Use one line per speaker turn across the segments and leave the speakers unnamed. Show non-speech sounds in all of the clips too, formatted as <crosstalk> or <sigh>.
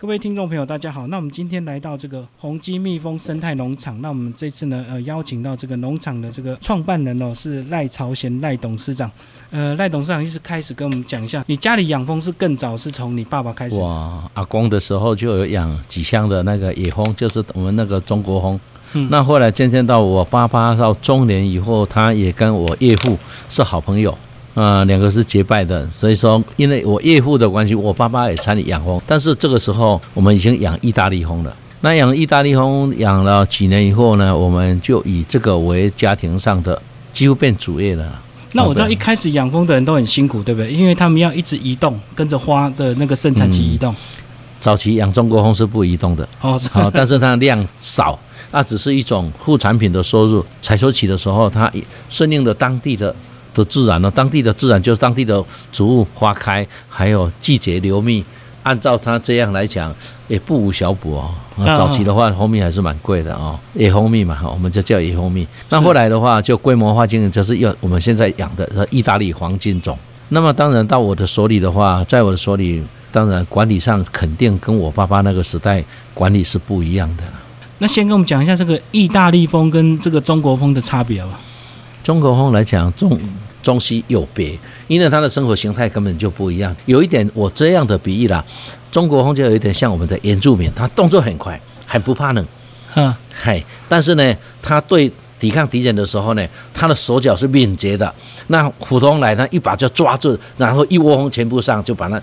各位听众朋友，大家好。那我们今天来到这个宏基蜜蜂生态农场。那我们这次呢，呃，邀请到这个农场的这个创办人哦，是赖朝贤赖董事长。呃，赖董事长一直开始跟我们讲一下，你家里养蜂是更早是从你爸爸开始。
哇，阿公的时候就有养几箱的那个野蜂，就是我们那个中国蜂。嗯。那后来渐渐到我爸爸到中年以后，他也跟我岳父是好朋友。啊，两个是结拜的，所以说，因为我岳父的关系，我爸爸也参与养蜂。但是这个时候，我们已经养意大利蜂了。那养意大利蜂养了几年以后呢，我们就以这个为家庭上的几乎变主业了。
那我知道一开始养蜂的人都很辛苦，对不对？因为他们要一直移动，跟着花的那个生产期移动。
早期养中国蜂是不移动的，哦，好，但是它量少，那只是一种副产品的收入。采收期的时候，它顺应了当地的。的自然呢？当地的自然就是当地的植物花开，还有季节流蜜。按照他这样来讲，也不无小补哦。早期的话，蜂蜜还是蛮贵的哦，野蜂蜜嘛，我们就叫野蜂蜜。那后来的话，就规模化经营，就是要我们现在养的意大利黄金种。那么当然到我的手里的话，在我的手里，当然管理上肯定跟我爸爸那个时代管理是不一样的。
那先跟我们讲一下这个意大利蜂跟这个中国蜂的差别吧。
中国风来讲，中中西有别，因为他的生活形态根本就不一样。有一点我这样的比喻啦，中国风就有一点像我们的原住民，他动作很快，很不怕冷，嗯，嗨，但是呢，他对抵抗敌人的时候呢，他的手脚是敏捷的。那普通来，呢一把就抓住，然后一窝蜂全部上，就把它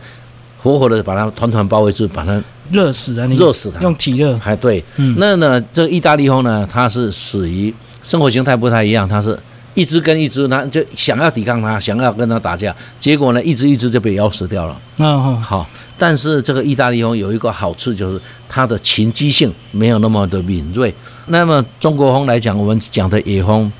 活活的把它团团包围住，把它
热死啊！
热死它，
用体热。
还对，嗯，那呢，这个意大利风呢，它是属于生活形态不太一样，它是。一只跟一只，那就想要抵抗它，想要跟它打架，结果呢，一只一只就被咬死掉了。嗯，好。但是这个意大利蜂有一个好处，就是它的群居性没有那么的敏锐。那么中国蜂来讲，我们讲的野蜂，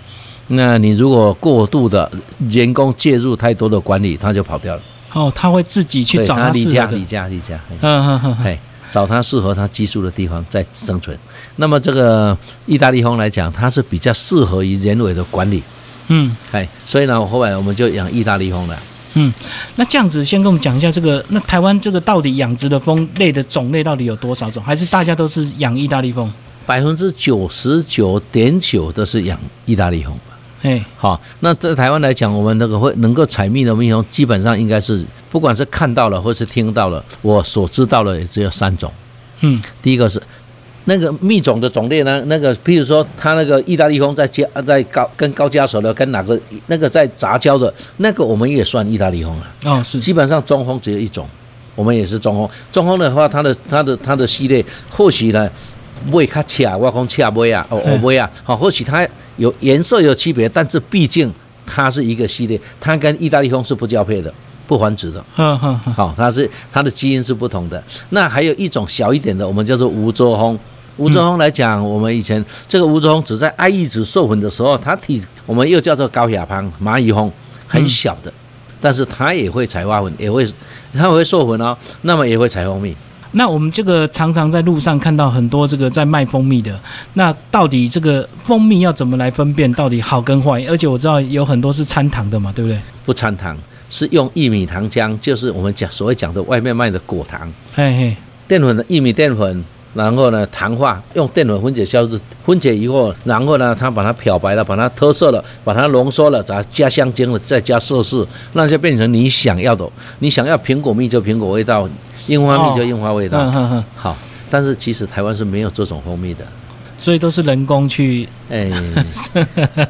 那你如果过度的人工介入太多的管理，它就跑掉了。
哦，它会自己去找它
离家，离家，离家。嗯嗯嗯，嘿，找它适合它居住的地方再生存。那么这个意大利蜂来讲，它是比较适合于人为的管理。嗯，哎，所以呢，后来我们就养意大利蜂了。
嗯，那这样子，先跟我们讲一下这个，那台湾这个到底养殖的蜂类的种类到底有多少种？还是大家都是养意大利蜂？
百分之九十九点九都是养意大利蜂。哎，好，那在台湾来讲，我们那个会能够采蜜的蜜蜂，基本上应该是不管是看到了或是听到了，我所知道的也只有三种。嗯，第一个是。那个蜜种的种类呢？那个，譬如说，它那个意大利蜂在加在高跟高加索的，跟哪个那个在杂交的，那个我们也算意大利蜂啊。哦，是。基本上中蜂只有一种，我们也是中蜂。中蜂的话，它的它的它的系列或许呢，会较恰，我讲恰尾啊，哦哦尾啊，好，或许它有颜色有区别，但是毕竟它是一个系列，它跟意大利蜂是不交配的，不繁殖的。嗯嗯。好，它是它的基因是不同的。那还有一种小一点的，我们叫做无洲蜂。吴洲蜂来讲，我们以前这个吴洲蜂只在爱玉子授粉的时候，它体我们又叫做高亚芳蚂蚁蜂，很小的，但是它也会采花粉，也会它会授粉哦，那么也会采蜂蜜。
那我们这个常常在路上看到很多这个在卖蜂蜜的，那到底这个蜂蜜要怎么来分辨到底好跟坏？而且我知道有很多是掺糖的嘛，对不对？
不掺糖，是用薏米糖浆，就是我们讲所谓讲的外面卖的果糖，嘿嘿，淀粉的玉米淀粉。然后呢，糖化用淀粉分解消失，分解以后，然后呢，它把它漂白了，把它脱色了，把它浓缩了，再加香精了，再加色素，那就变成你想要的。你想要苹果蜜就苹果味道，樱花蜜就樱花味道。好，但是其实台湾是没有这种蜂蜜的，
所以都是人工去。哎，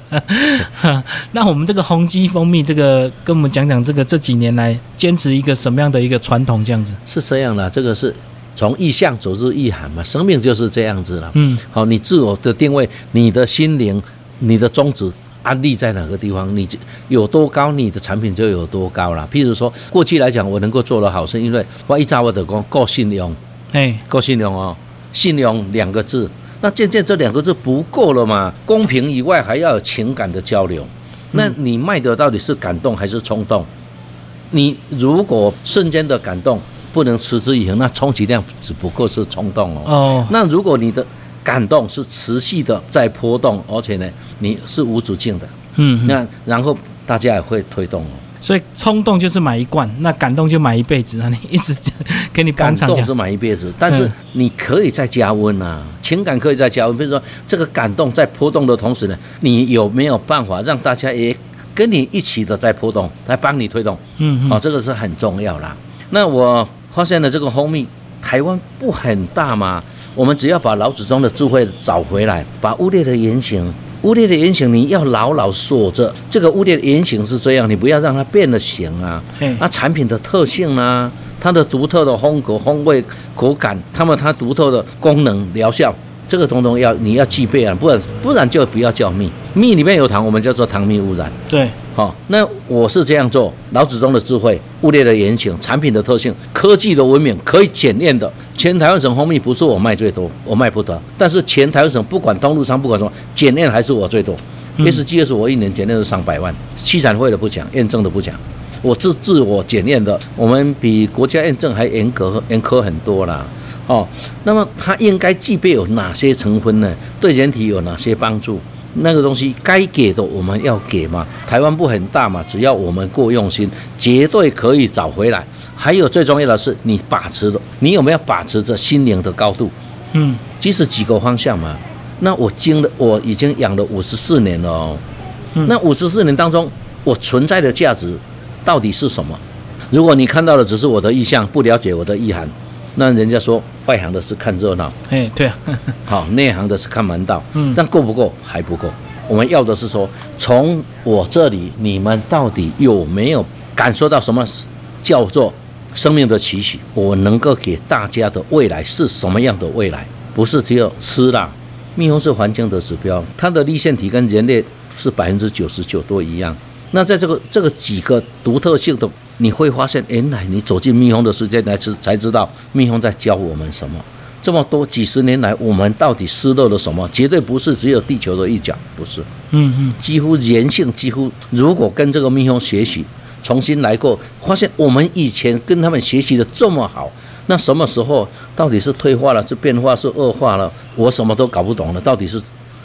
<laughs> 那我们这个宏基蜂蜜，这个跟我们讲讲这个这几年来坚持一个什么样的一个传统？这样子
是这样的，这个是。从意向走入意涵嘛，生命就是这样子了。嗯，好，你自我的定位，你的心灵，你的宗旨安立在哪个地方，你就有多高，你的产品就有多高了。譬如说，过去来讲，我能够做得好，是因为我一早我的讲够信用，哎，够信用哦，信用两个字，那渐渐这两个字不够了嘛？公平以外还要有情感的交流，那你卖的到底是感动还是冲动？你如果瞬间的感动。不能持之以恒，那充其量只不过是冲动哦。哦。那如果你的感动是持续的在波动，而且呢，你是无止境的，嗯，那然后大家也会推动哦。
所以冲动就是买一罐，那感动就买一辈子啊！你一直给你
感动是买一辈子，但是你可以再加温啊，情感可以再加温。比如说这个感动在波动的同时呢，你有没有办法让大家也跟你一起的在波动，来帮你推动？嗯，哦，这个是很重要啦。那我发现了这个蜂蜜，台湾不很大嘛，我们只要把老祖宗的智慧找回来，把污劣的原型。污劣的原型你要牢牢锁着，这个污劣的原型是这样，你不要让它变了形啊。那产品的特性呢？它的独特的风格、风味、口感，它们它独特的功能、疗效。这个统统要你要具备啊，不然不然就不要叫蜜，蜜里面有糖，我们叫做糖蜜污染。
对，
好，那我是这样做，老祖宗的智慧，物列的言行，产品的特性，科技的文明，可以检验的。全台湾省蜂蜜不是我卖最多，我卖不得，但是全台湾省不管通路商不管什么，检验还是我最多。S G S 我一年检验都上百万，七产会的不讲，验证的不讲，我自自我检验的，我们比国家验证还严格严苛很多啦。哦，那么它应该具备有哪些成分呢？对人体有哪些帮助？那个东西该给的我们要给嘛？台湾不很大嘛，只要我们够用心，绝对可以找回来。还有最重要的是，你把持的，你有没有把持着心灵的高度？嗯，即使几个方向嘛。那我经了，我已经养了五十四年了哦。那五十四年当中，我存在的价值到底是什么？如果你看到的只是我的意向，不了解我的意涵。那人家说外行的是看热闹，
哎，对啊，<laughs>
好，内行的是看门道，嗯，但够不够还不够。我们要的是说，从我这里，你们到底有没有感受到什么叫做生命的期许？我能够给大家的未来是什么样的未来？不是只有吃啦，蜜蜂是环境的指标，它的立腺体跟人类是百分之九十九都一样。那在这个这个几个独特性的。你会发现，原来你走进蜜蜂的世界来，知才知道蜜蜂在教我们什么。这么多几十年来，我们到底失落了什么？绝对不是只有地球的一角，不是。嗯嗯，几乎人性，几乎如果跟这个蜜蜂学习，重新来过，发现我们以前跟他们学习的这么好，那什么时候到底是退化了，是变化，是恶化了？我什么都搞不懂了，到底是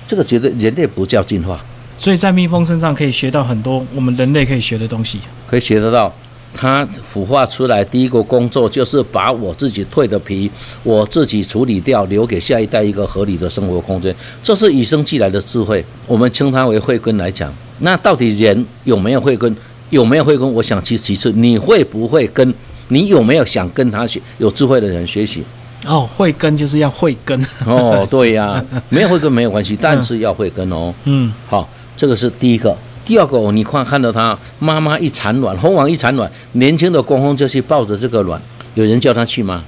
这个？绝对人类不叫进化。
所以在蜜蜂身上可以学到很多我们人类可以学的东西，
可以学得到。它孵化出来第一个工作就是把我自己蜕的皮，我自己处理掉，留给下一代一个合理的生活空间。这是与生俱来的智慧，我们称它为慧根来讲。那到底人有没有慧根？有没有慧根？我想其其次，你会不会跟？你有没有想跟他学？有智慧的人学习？
哦，慧根就是要慧根。
哦，对呀，没有慧根没有关系，但是要慧根哦。嗯，好，这个是第一个。第二个，你看看到它妈妈一产卵，蜂王一产卵，年轻的工蜂就去抱着这个卵，有人叫他去吗？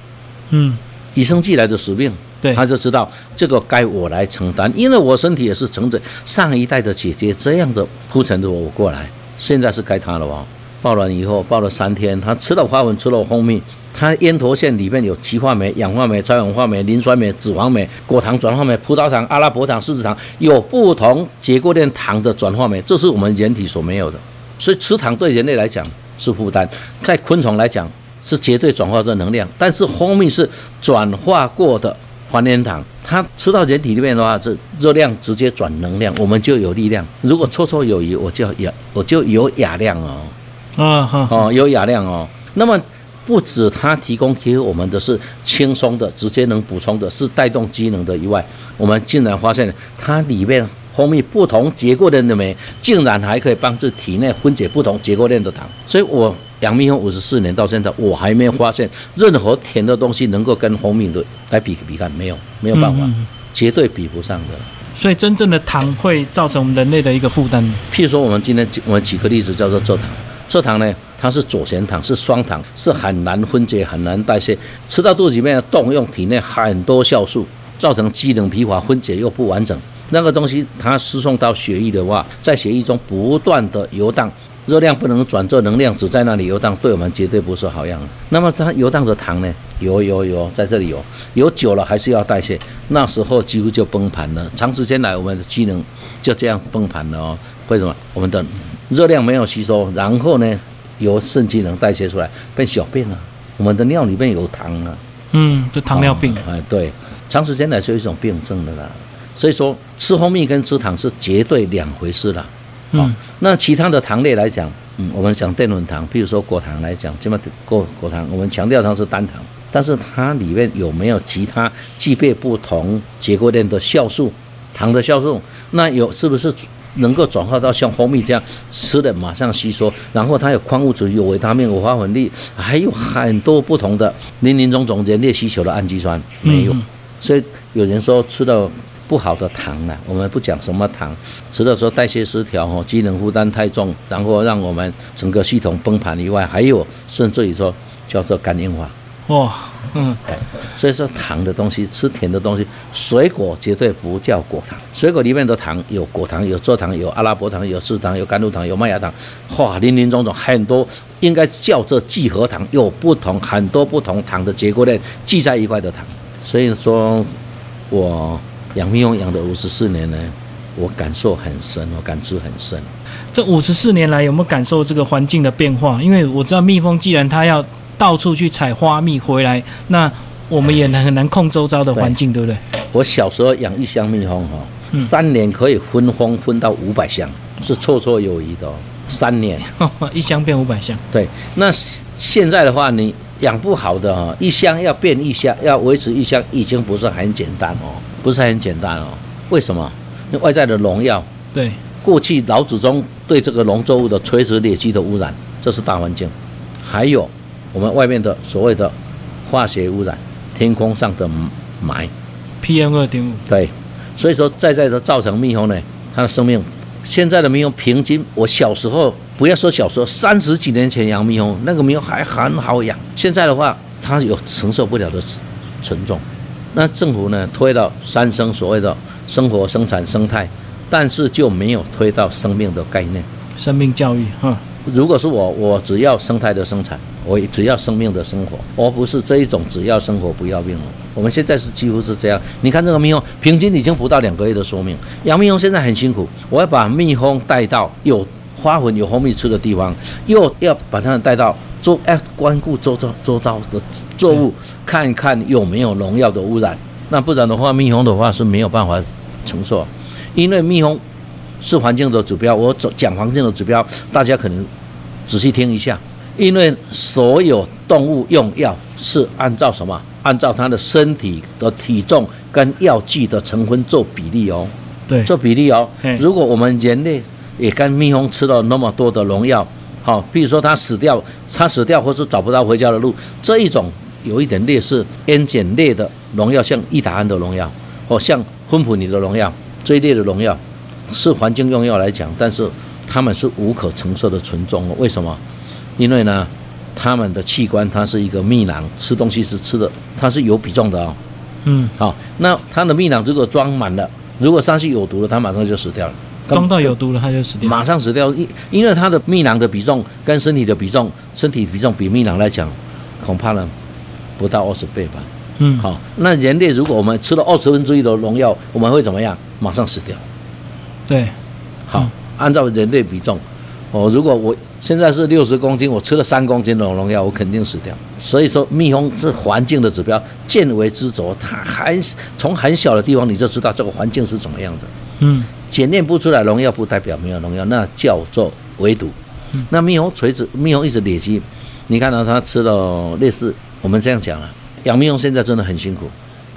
嗯，与生俱来的使命，
对，
他就知道这个该我来承担，因为我身体也是承着上一代的姐姐这样的铺陈着我过来，现在是该他了哦？抱卵以后，抱了三天，他吃了花粉，吃了蜂蜜。它咽头腺里面有歧化酶、氧化酶、超氧化酶、磷酸酶、脂肪酶、果糖转化酶、葡萄糖、阿拉伯糖、柿子糖，有不同结构链糖的转化酶，这是我们人体所没有的。所以吃糖对人类来讲是负担，在昆虫来讲是绝对转化这能量。但是蜂蜜是转化过的还原糖，它吃到人体里面的话，这热量直接转能量，我们就有力量。如果绰绰有余，我就有，我就有雅量哦。啊哈哦，有雅量哦。那么。不止它提供给我们的是轻松的、直接能补充的，是带动机能的以外，我们竟然发现它里面蜂蜜不同结构链的酶，竟然还可以帮助体内分解不同结构链的糖。所以我养蜜蜂五十四年到现在，我还没有发现任何甜的东西能够跟蜂蜜的来比比看，没有，没有办法，绝对比不上的。
所以真正的糖会造成我们人类的一个负担。
譬如说，我们今天我们举个例子，叫做蔗糖。蔗糖呢，它是左旋糖，是双糖，是很难分解、很难代谢，吃到肚子里面动用体内很多酵素，造成机能疲乏、分解又不完整。那个东西它输送到血液的话，在血液中不断的游荡，热量不能转做能量，只在那里游荡，对我们绝对不是好样。那么它游荡的糖呢，游游游在这里游，游久了还是要代谢，那时候几乎就崩盘了。长时间来，我们的机能就这样崩盘了哦。为什么？我们的热量没有吸收，然后呢，由肾机能代谢出来变小便了。我们的尿里面有糖啊，
嗯，就糖尿病。
哎，对，长时间来是一种病症的啦。所以说，吃蜂蜜跟吃糖是绝对两回事了。嗯，那其他的糖类来讲，嗯，我们讲淀粉糖，比如说果糖来讲，这么果果糖，我们强调它是单糖，但是它里面有没有其他具备不同结构链的酵素，糖的酵素？那有是不是能够转化到像蜂蜜这样吃的马上吸收？然后它有矿物质、有维他命、有花粉粒，还有很多不同的林林总总人类需求的氨基酸没有？所以有人说吃到不好的糖呢，我们不讲什么糖，除了说代谢失调哦，机能负担太重，然后让我们整个系统崩盘以外，还有甚至于说叫做肝硬化。哇，嗯，哎，所以说糖的东西，吃甜的东西，水果绝对不叫果糖。水果里面的糖有果糖，有蔗糖，有阿拉伯糖，有蔗糖，有甘露糖，有麦芽糖，哇，林林总总很多，应该叫做聚合糖，有不同很多不同糖的结构链聚在一块的糖。所以说，我养蜜蜂养的五十四年呢，我感受很深，我感知很深。
这五十四年来有没有感受这个环境的变化？因为我知道蜜蜂既然它要到处去采花蜜回来，那我们也很难控周遭的环境，对不对？
我小时候养一箱蜜蜂哈，三年可以分蜂分到五百箱，是绰绰有余的。三年 <laughs>
一箱变五百箱，
对。那现在的话，你养不好的哈，一箱要变一箱，要维持一箱，已经不是很简单哦，不是很简单哦。为什么？外在的农药，
对。
过去老祖宗对这个农作物的垂直裂隙的污染，这是大环境，还有。我们外面的所谓的化学污染，天空上的霾
，PM 二点五，
对，所以说在在的造成蜜蜂呢，它的生命，现在的蜜蜂平均，我小时候不要说小时候，三十几年前养蜜蜂，那个蜜蜂还很好养，现在的话，它有承受不了的沉重，那政府呢推到三生所谓的生活、生产、生态，但是就没有推到生命的概念，
生命教育，哈。
如果是我，我只要生态的生产，我只要生命的生活，而不是这一种只要生活不要命了。我们现在是几乎是这样。你看这个蜜蜂，平均已经不到两个月的寿命。养蜜蜂现在很辛苦，我要把蜜蜂带到有花粉、有蜂蜜吃的地方，又要把它们带到周哎关顾周遭周遭的作物，看看有没有农药的污染。那不然的话，蜜蜂的话是没有办法承受，因为蜜蜂。是环境的指标，我讲环境的指标，大家可能仔细听一下，因为所有动物用药是按照什么？按照它的身体的体重跟药剂的成分做比例哦。
对，
做比例哦。如果我们人类也跟蜜蜂吃了那么多的农药，好，比如说它死掉，它死掉或是找不到回家的路，这一种有一点类似烟碱类的农药，像异达安的农药，或像芬普尼的农药这一类的农药。是环境用药来讲，但是他们是无可承受的沉重。为什么？因为呢，他们的器官它是一个蜜囊，吃东西是吃的，它是有比重的哦。嗯，好，那它的蜜囊如果装满了，如果上去有毒了，它马上就死掉了。
装到有毒了，它就死掉。
马上死掉，因因为它的蜜囊的比重跟身体的比重，身体比重比蜜囊来讲，恐怕呢不到二十倍吧。嗯，好，那人类如果我们吃了二十分之一的农药，我们会怎么样？马上死掉。
对，
好，按照人类比重，哦，如果我现在是六十公斤，我吃了三公斤的农药，我肯定死掉。所以说，蜜蜂是环境的指标，见微知著，它很从很小的地方你就知道这个环境是怎么样的。嗯，检验不出来农药，不代表没有农药，那叫做围堵。那蜜蜂垂直，蜜蜂一直累积，你看到它吃了类似我们这样讲啊，养蜜蜂现在真的很辛苦。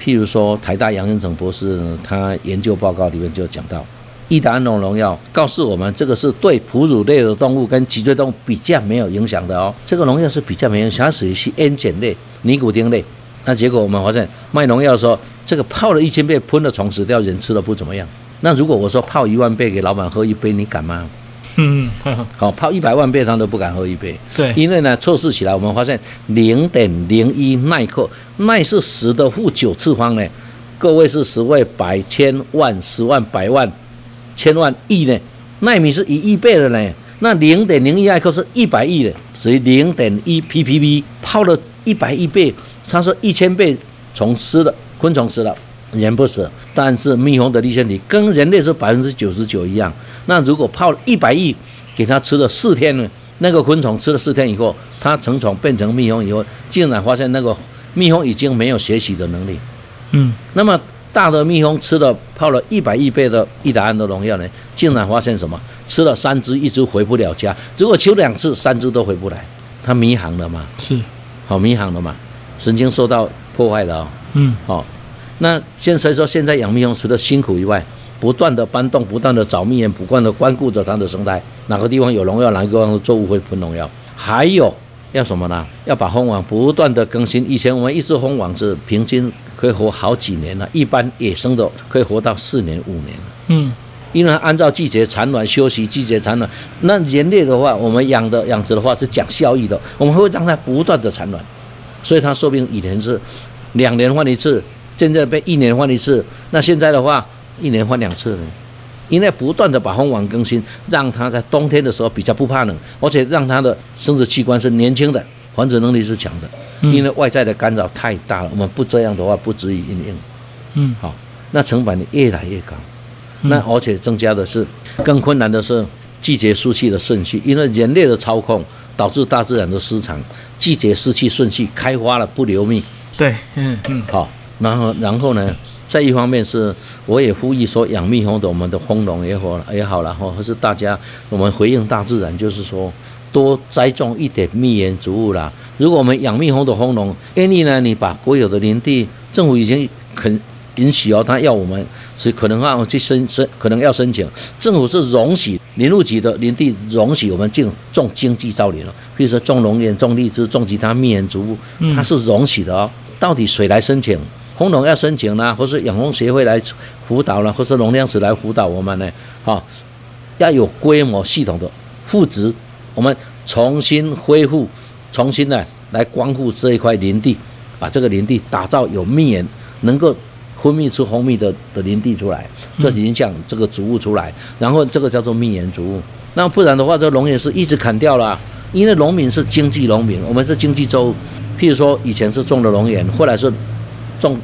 譬如说，台大杨仁成博士他研究报告里面就讲到。伊达安农农药告诉我们，这个是对哺乳类的动物跟脊椎动物比较没有影响的哦。这个农药是比较没影响，它属于是烟碱类、尼古丁类。那结果我们发现，卖农药说这个泡了一千倍喷了虫死掉，人吃了不怎么样。那如果我说泡一万倍给老板喝一杯，你敢吗？嗯，好，泡一百万倍他都不敢喝一杯。
对，
因为呢，测试起来我们发现零点零一耐克，耐是十的负九次方呢。各位是十位百千万十万百万。千万亿呢？纳米是一亿倍的呢。那零点零一艾克是一百亿的，所以零点一 ppb 泡了一百亿倍，他说一千倍虫死了，昆虫死了，人不死。但是蜜蜂的立腺体跟人类是百分之九十九一样。那如果泡了一百亿，给它吃了四天呢？那个昆虫吃了四天以后，它成虫变成蜜蜂以后，竟然发现那个蜜蜂已经没有学习的能力。嗯，那么。大的蜜蜂吃了泡了一百亿倍的益达胺的农药呢，竟然发现什么？吃了三只，一只回不了家。如果求两次，三只都回不来，它迷航了嘛？
是，
好迷航了嘛？神经受到破坏了哦。嗯，好。那现所以说，现在养蜜蜂除了辛苦以外，不断的搬动，不断的找蜜源，不断的关顾着它的生态。哪个地方有农药，哪个地方的作物会喷农药？还有要什么呢？要把蜂网不断的更新。以前我们一只蜂网是平均可以活好几年了，一般野生的可以活到四年五年嗯。因为按照季节产卵休息，季节产卵。那人类的话，我们养的养殖的话是讲效益的，我们会让它不断的产卵，所以它寿命以前是两年换一次，现在被一年换一次。那现在的话，一年换两次呢，因为不断的把蜂王更新，让它在冬天的时候比较不怕冷，而且让它的生殖器官是年轻的，繁殖能力是强的。因为外在的干扰太大了，我们不这样的话，不足以应用。嗯，好，那成本越来越高。那而且增加的是更困难的是季节湿气的顺序，因为人类的操控导致大自然的失常，季节湿气顺序开花了不留蜜。
对，嗯嗯，
好，然后然后呢，在一方面是我也呼吁说养蜜蜂的我们的蜂农也好也好然后或是大家我们回应大自然，就是说多栽种一点蜜源植物啦。如果我们养蜜蜂的蜂农，愿意呢，你把国有的林地，政府已经肯。允许哦，他要我们是可能啊去申申，可能要申请。政府是容许林务局的林地容许我们进种经济造林了，比如说种龙眼、种荔枝、种其他蜜源植物，它是容许的哦。到底谁来申请？红农要申请呢，或是养蜂协会来辅导呢，或是农粮署来辅导我们呢？好，要有规模系统的复植，我们重新恢复，重新呢来光复这一块林地，把这个林地打造有蜜源，能够。分泌出蜂蜜的的林地出来，这影响这个植物出来，然后这个叫做蜜源植物。那不然的话，这农业是一直砍掉了，因为农民是经济农民，我们是经济州。譬如说以前是种的龙眼，后来是种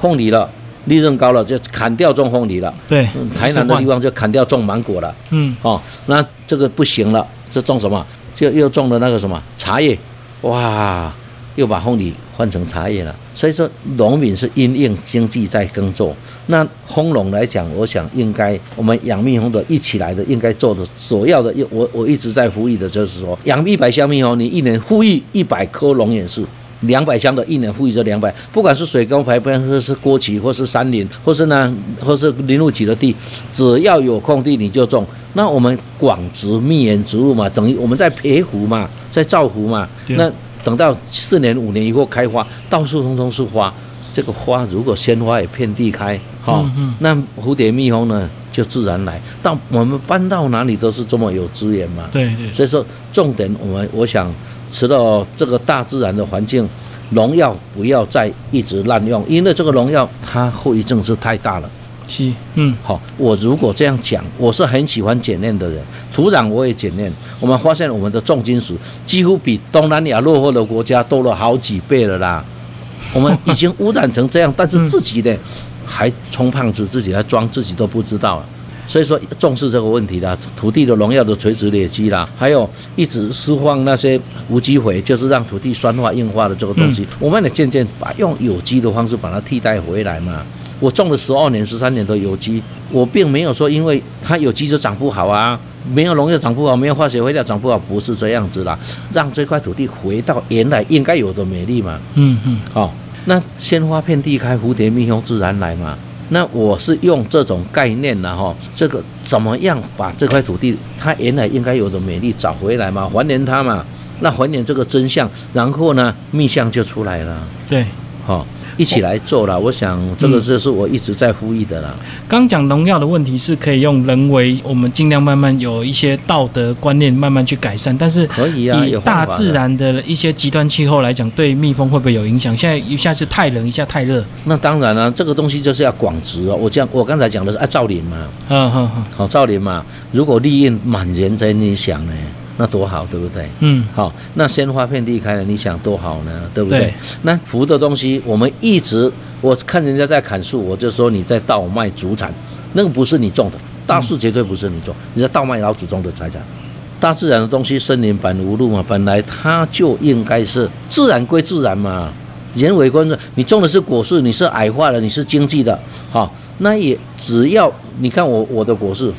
凤梨了，利润高了就砍掉种凤梨了。
对，
台南的地方就砍掉种芒果了。嗯，哦，那这个不行了，这种什么？就又种了那个什么茶叶，哇！又把凤梨换成茶叶了，所以说农民是因应经济在耕作。那蜂农来讲，我想应该我们养蜜蜂的一起来的，应该做的首要的，我我一直在呼吁的就是说，养一百箱蜜蜂，你一年呼吁一百颗龙眼树，两百箱的一年富裕这两百，不管是水沟排边，或是郭旗，或是山林，或是呢，或是林路起的地，只要有空地你就种。那我们广植蜜源植物嘛，等于我们在培湖嘛，在造湖嘛，那。等到四年五年以后开花，到处通通是花。这个花如果鲜花也遍地开，哈，那蝴蝶蜜蜂呢就自然来。到我们搬到哪里都是这么有资源嘛。
对对。
所以说，重点我们我想，除了这个大自然的环境，农药不要再一直滥用，因为这个农药它后遗症是太大了。
是，嗯，
好，我如果这样讲，我是很喜欢检验的人，土壤我也检验，我们发现我们的重金属几乎比东南亚落后的国家多了好几倍了啦，我们已经污染成这样，但是自己呢还充胖子，自己还装自己都不知道，所以说重视这个问题啦，土地的农药的垂直累积啦，还有一直释放那些无机肥，就是让土地酸化硬化的这个东西，我们也渐渐把用有机的方式把它替代回来嘛。我种了十二年、十三年的有机，我并没有说因为它有机就长不好啊，没有农药长不好，没有化学肥料长不好，不是这样子啦。让这块土地回到原来应该有的美丽嘛。嗯嗯。好，那鲜花遍地开，蝴蝶蜜蜂自然来嘛。那我是用这种概念呢，哈，这个怎么样把这块土地它原来应该有的美丽找回来嘛，还原它嘛。那还原这个真相，然后呢，密相就出来了。
对，
好。一起来做了，我想这个就是我一直在呼吁的啦。
刚讲农药的问题是可以用人为，我们尽量慢慢有一些道德观念慢慢去改善。但是
可以啊，
以大自然的一些极端气候来讲，对蜜蜂会不会有影响？现在一下是太冷，一下太热。
那当然了，这个东西就是要广植哦。我讲我刚才讲的是啊，造林嘛，嗯嗯嗯，好造林嘛。如果利润满人在你想呢？那多好，对不对？嗯，好，那鲜花遍地开了，你想多好呢，对不对？那福的东西，我们一直我看人家在砍树，我就说你在倒卖祖产，那个不是你种的，大树绝对不是你种，你在倒卖老祖宗的财产。大自然的东西，森林本无路嘛，本来它就应该是自然归自然嘛，人为观众，你种的是果树，你是矮化了，你是经济的，好，那也只要你看我我的果树，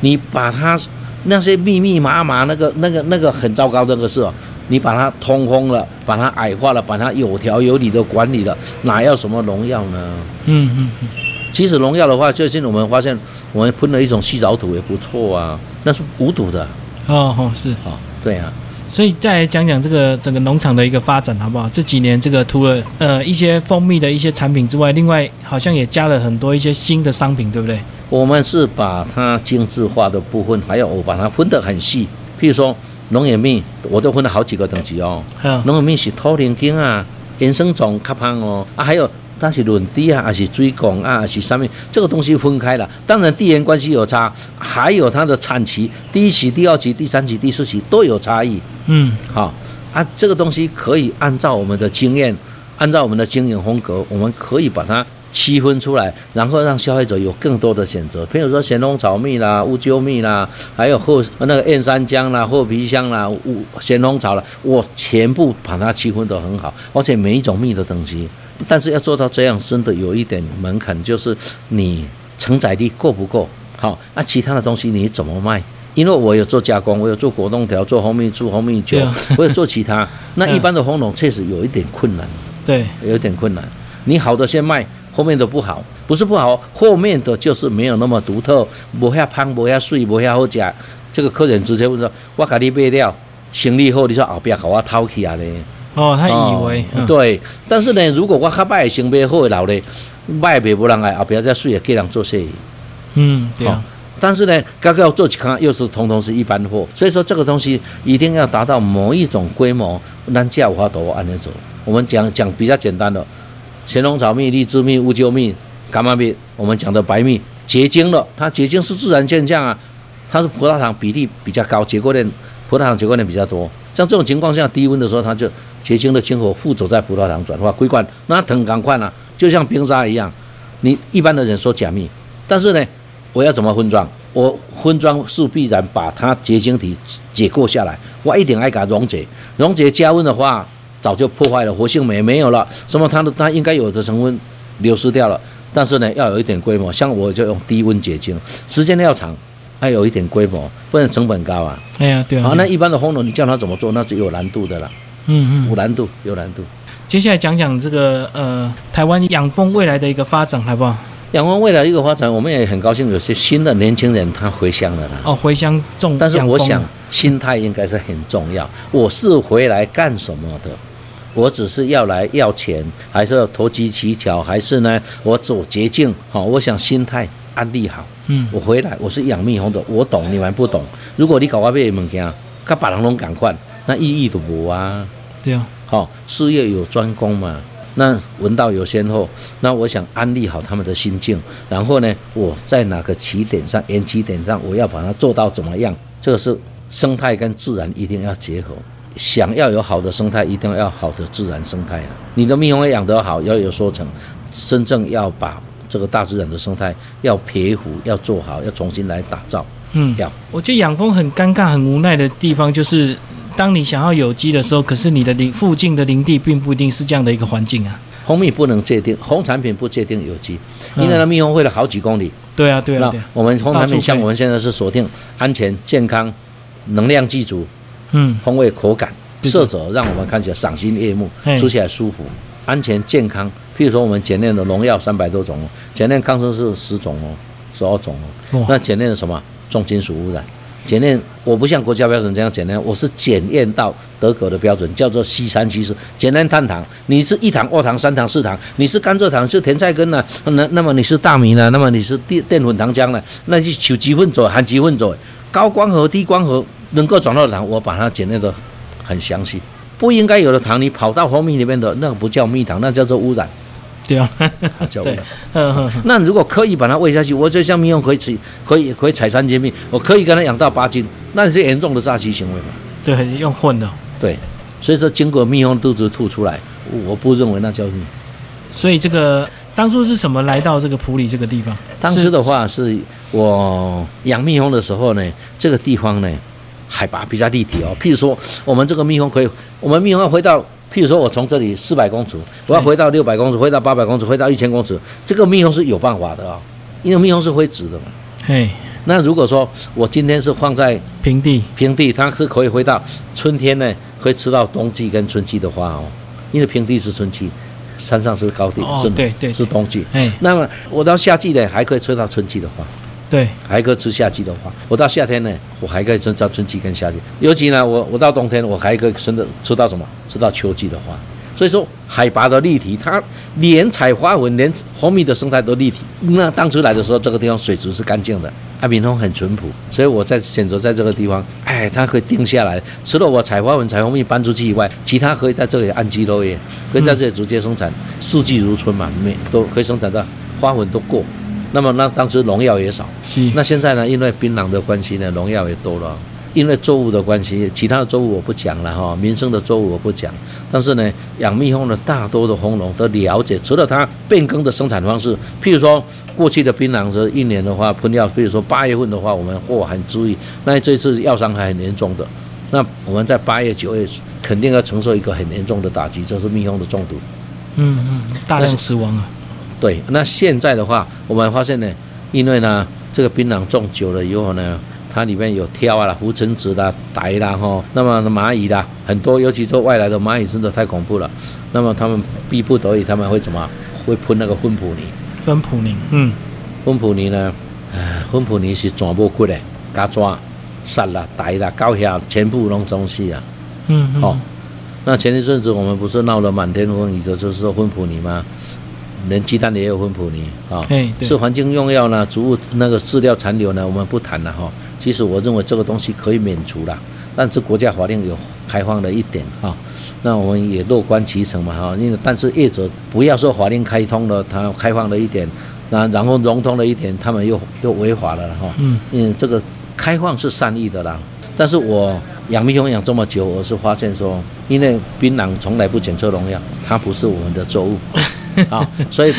你把它。那些密密麻麻那个那个那个很糟糕那个事哦，你把它通风了，把它矮化了，把它有条有理的管理了，哪要什么农药呢？嗯嗯嗯。其实农药的话，最近我们发现，我们喷了一种细藻土也不错啊，那是无毒的。
哦哦是
哦，对啊。
所以再来讲讲这个整个农场的一个发展好不好？这几年这个除了呃一些蜂蜜的一些产品之外，另外好像也加了很多一些新的商品，对不对？
我们是把它精致化的部分，还有我把它分得很细。譬如说龙眼蜜，我都分了好几个等级哦。龙眼蜜是土灵根啊，原生种较胖哦啊，还有。它是轮地啊，还是追拱啊，还是上面这个东西分开了。当然地缘关系有差，还有它的产期，第一期、第二期、第三期、第四期都有差异。嗯，好啊，这个东西可以按照我们的经验，按照我们的经营风格，我们可以把它区分出来，然后让消费者有更多的选择。譬如说咸丰草蜜啦、乌桕蜜啦，还有后那个燕山姜啦、厚皮香啦、乌咸丰草啦，我全部把它区分得很好，而且每一种蜜的等级。但是要做到这样，真的有一点门槛，就是你承载力够不够好？那其他的东西你怎么卖？因为我有做加工，我有做果冻条、做蜂蜜醋、蜂蜜酒，我有做其他。那一般的蜂农确实有一点困难，
对，
有点困难。你好的先卖，后面的不好，不是不好，后面的就是没有那么独特，不遐胖，不遐水，不遐好食。这个客人直接问说：“我给你卖掉，生意好，你说后边给我掏起来嘞？”
哦，他以为
对，但是呢，如果我较歹行李好的老嘞，卖袂无人爱，后边再水也给人做生意。
嗯，对啊。
但是呢，刚刚做起康又是通通是一般货，所以说这个东西一定要达到某一种规模，咱价有法度按那走。我们讲讲比较简单的，乾隆草蜜、荔枝蜜、乌桕蜜、干妈蜜，我们讲的白蜜结晶了，它结晶是自然现象啊，它是葡萄糖比例比较高，结构链葡萄糖结构链比较多。像这种情况下，低温的时候，它就结晶的精火附着在葡萄糖转化硅管，那藤赶快呢，就像冰沙一样。你一般的人说假蜜，但是呢，我要怎么分装？我分装是必然把它结晶体解构下来，我一定爱给它溶解。溶解加温的话，早就破坏了活性酶没有了，什么它的它应该有的成分流失掉了。但是呢，要有一点规模，像我就用低温结晶，时间要长。还有一点规模，不然成本高啊。
哎呀，对啊。
好，那一般的烘农，你叫他怎么做，那是有难度的啦。嗯嗯，有难度，有难度。
接下来讲讲这个呃，台湾养蜂未来的一个发展，好不好？
养蜂未来一个发展，我们也很高兴，有些新的年轻人他回乡了啦。
哦，回乡种。
但是我想，心态应该是很重要。我是回来干什么的？我只是要来要钱，还是要投机取巧，还是呢？我走捷径？好，我想心态。安利好，嗯，我回来，我是养蜜蜂的，我懂，你们不懂。如果你搞外边的物件，跟别人拢赶快，那意义都无啊。
对啊，
好，事业有专攻嘛，那闻道有先后，那我想安利好他们的心境，然后呢，我在哪个起点上，延起点上，我要把它做到怎么样？这个是生态跟自然一定要结合。想要有好的生态，一定要好的自然生态啊。你的蜜蜂养得好，要有收成，真正要把。这个大自然的生态要培护，要做好，要重新来打造。嗯，要。
我觉得养蜂很尴尬、很无奈的地方，就是当你想要有机的时候，可是你的林附近的林地并不一定是这样的一个环境啊。
蜂蜜不能界定，蜂产品不界定有机，因为那蜜蜂会了好几公里。
对啊，对啊。那
我们蜂产品像我们现在是锁定安全、健康、能量具足，嗯，风味口感、色泽，让我们看起来赏心悦目，吃起来舒服。安全健康，譬如说我们检验的农药三百多种哦，检验抗生素十种哦，十二种哦。那检验的什么重金属污染？检验我不像国家标准这样检验，我是检验到德国的标准，叫做 C 三七四，检验碳糖。你是一糖、二糖、三糖、四糖，你是甘蔗糖是甜菜根呢？那那么你是大米呢？那么你是淀淀粉糖浆呢？那是求积分走含积分走，高光和、低光和能够转到的糖，我把它检验的很详细。不应该有的糖，你跑到蜂蜜里面的那个不叫蜜糖，那叫做污染。
对啊，
叫 <laughs> 污染。那如果刻意把它喂下去，我就像蜜蜂可以吃，可以可以采三斤蜜，我可以跟它养到八斤，那是严重的诈欺行为嘛？
对，用混的。
对，所以说经过蜜蜂肚子吐出来，我不认为那叫蜜。
所以这个当初是什么来到这个普里这个地方？
当时的话是我养蜜蜂的时候呢，这个地方呢。海拔比较立体哦，譬如说，我们这个蜜蜂可以，我们蜜蜂要回到，譬如说我从这里四百公尺，我要回到六百公尺，回到八百公尺，回到一千公尺，这个蜜蜂是有办法的啊，因为蜜蜂是会直的嘛。嘿，那如果说我今天是放在
平地，
平地它是可以回到春天呢，可以吃到冬季跟春季的花哦，因为平地是春季，山上是高地，是
对对
是冬季。哎，那么我到夏季呢，还可以吃到春季的花。
对，
还可以吃夏季的花。我到夏天呢，我还可以吃到春季跟夏季。尤其呢，我我到冬天，我还可以吃到吃到什么？吃到秋季的花。所以说，海拔的立体，它连采花纹，连红米的生态都立体。那当初来的时候，这个地方水质是干净的，阿明通很淳朴，所以我在选择在这个地方，哎，它可以定下来。除了我采花纹、采红米搬出去以外，其他可以在这里安居乐业，可以在这里直接生产，四季如春嘛，每都可以生产到花纹都过。那么那当时农药也少，那现在呢？因为槟榔的关系呢，农药也多了。因为作物的关系，其他的作物我不讲了哈，民生的作物我不讲。但是呢，养蜜蜂的大多的蜂农都了解，除了它变更的生产方式，譬如说过去的槟榔是一年的话喷药，譬如说八月份的话，我们货很注意，那这次药伤还很严重的，那我们在八月九月肯定要承受一个很严重的打击，就是蜜蜂的中毒。
嗯嗯，大量死亡啊。
对，那现在的话，我们发现呢，因为呢，这个槟榔种久了以后呢，它里面有跳啊、浮尘子啦、白啦哈，那么蚂蚁啦很多，尤其是外来的蚂蚁真的太恐怖了。那么他们逼不得已，他们会怎么？会喷那个芬普尼。
芬普尼，嗯，
芬普尼呢，唉，芬普尼是全部骨的，加抓、杀啦、逮啦、高下全部弄中西啊。
嗯嗯。哦，
那前一阵子我们不是闹了满天风雨的，就是芬普尼吗？连鸡蛋也有芬普尼啊，是环境用药呢，植物那个饲料残留呢，我们不谈了哈。其实我认为这个东西可以免除了，但是国家法令有开放了一点哈，那我们也乐观其成嘛哈。因为但是业者不要说法令开通了，它开放了一点，那然后融通了一点，他们又又违法了哈。嗯，因为这个开放是善意的啦，但是我养蜜蜂养这么久，我是发现说，因为槟榔从来不检测农药，它不是我们的作物。<laughs> 啊，所以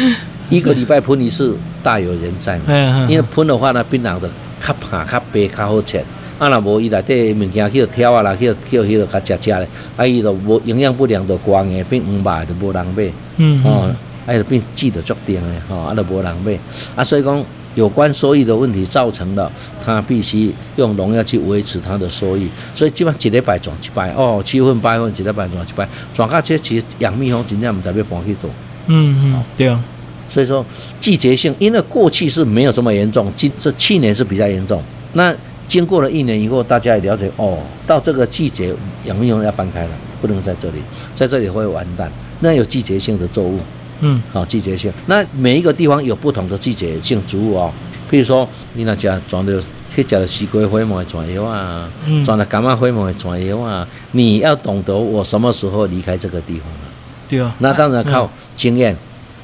一个礼拜喷一次，大有人在嘛。因为喷的话呢，槟榔的较胖、较白、较好切。啊，若无伊内底物件去挑啊啦，去去迄个较食食咧。啊，伊就无营养不良，就光诶变黄白，就无人买。嗯哦，啊，就变记得足定诶，吼，啊，就无人买。啊，所以讲有关收益的问题造成了，他必须用农药去维持它的收益。所以基本上一礼拜转一摆，哦，七分八分一礼拜转一摆，转到这其实养蜜蜂真正毋知要搬去倒。
嗯嗯，对啊，
所以说季节性，因为过去是没有这么严重，今这去年是比较严重。那经过了一年以后，大家也了解哦，到这个季节养蜜蜂要搬开了，不能在这里，在这里会完蛋。那有季节性的作物，
嗯，
好季节性。那每一个地方有不同的季节性植物哦，譬如说你那家装的去吃的西瓜花毛的转油啊，装的干嘛花毛的转油啊，你要懂得我什么时候离开这个地方啊。
对啊，
那当然靠经验，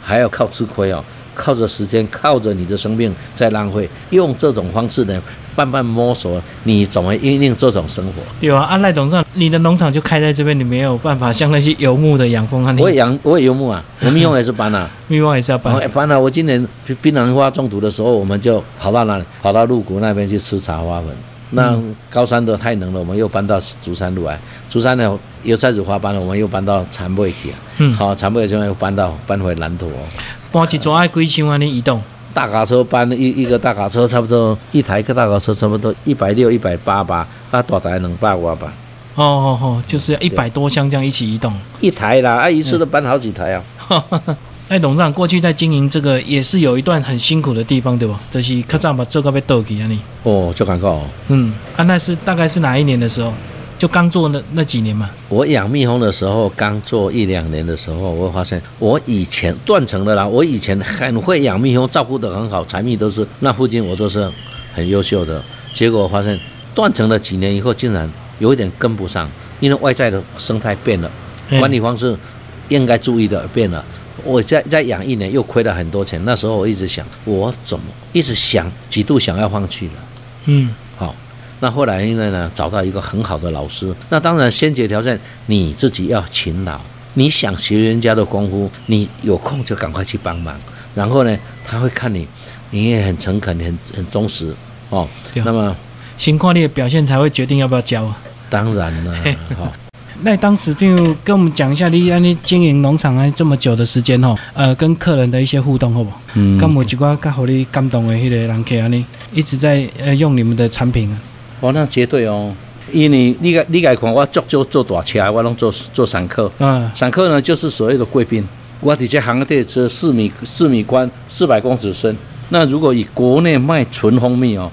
还要靠吃亏哦，靠着时间，靠着你的生命在浪费，用这种方式呢，慢慢摸索你怎么应用这种生活。
对啊，按赖董事长，你的农场就开在这边，你没有办法像那些游牧的养蜂啊。
我也养，我也游牧啊，我蜜蜂也是搬啊，
蜜蜂也是要搬。
搬啊，我今年槟榔花中毒的时候，我们就跑到哪里？跑到鹿谷那边去吃茶花粉。那高山的太冷了，我们又搬到竹山路来。竹山呢又开始花搬了，我们又搬到长尾去啊。嗯，好，长尾现在又搬到搬回南投。
搬一桩爱几千万的移动？
大卡车搬一一个大卡车，差不多一台个大卡车差不多一百六、一百八吧，啊，大台两百瓦吧。
哦哦哦，就是一百多箱这样一起移动。
一台啦，啊，一次都搬好几台啊。<laughs>
哎，董事长过去在经营这个也是有一段很辛苦的地方，对吧？就是客栈把这个被斗起啊，你
哦，就尴尬哦。
嗯，啊，那是大概是哪一年的时候？就刚做那那几年嘛。
我养蜜蜂的时候，刚做一两年的时候，我发现我以前断层的啦，我以前很会养蜜蜂，照顾得很好，采蜜都是那附近我都是很优秀的。结果发现断层了几年以后，竟然有一点跟不上，因为外在的生态变了，管理方式应该注意的变了。我再再养一年又亏了很多钱，那时候我一直想，我怎么一直想几度想要放弃了，
嗯，
好，那后来因为呢找到一个很好的老师，那当然先决条件你自己要勤劳，你想学人家的功夫，你有空就赶快去帮忙，然后呢他会看你，你也很诚恳，很很忠实哦，那么
情况你的表现才会决定要不要教啊，
当然了，好。
那当时就跟我们讲一下，你安尼经营农场啊这么久的时间吼，呃，跟客人的一些互动，好不？嗯。跟我一寡较互你感动的迄个人客安尼，一直在呃用你们的产品啊。
哦，那绝对哦，因为你个你个看我足足坐大车，我拢做做散客。嗯。散客呢，就是所谓的贵宾。我底下行列车四米四米宽，四百公尺深。那如果以国内卖纯蜂蜜哦，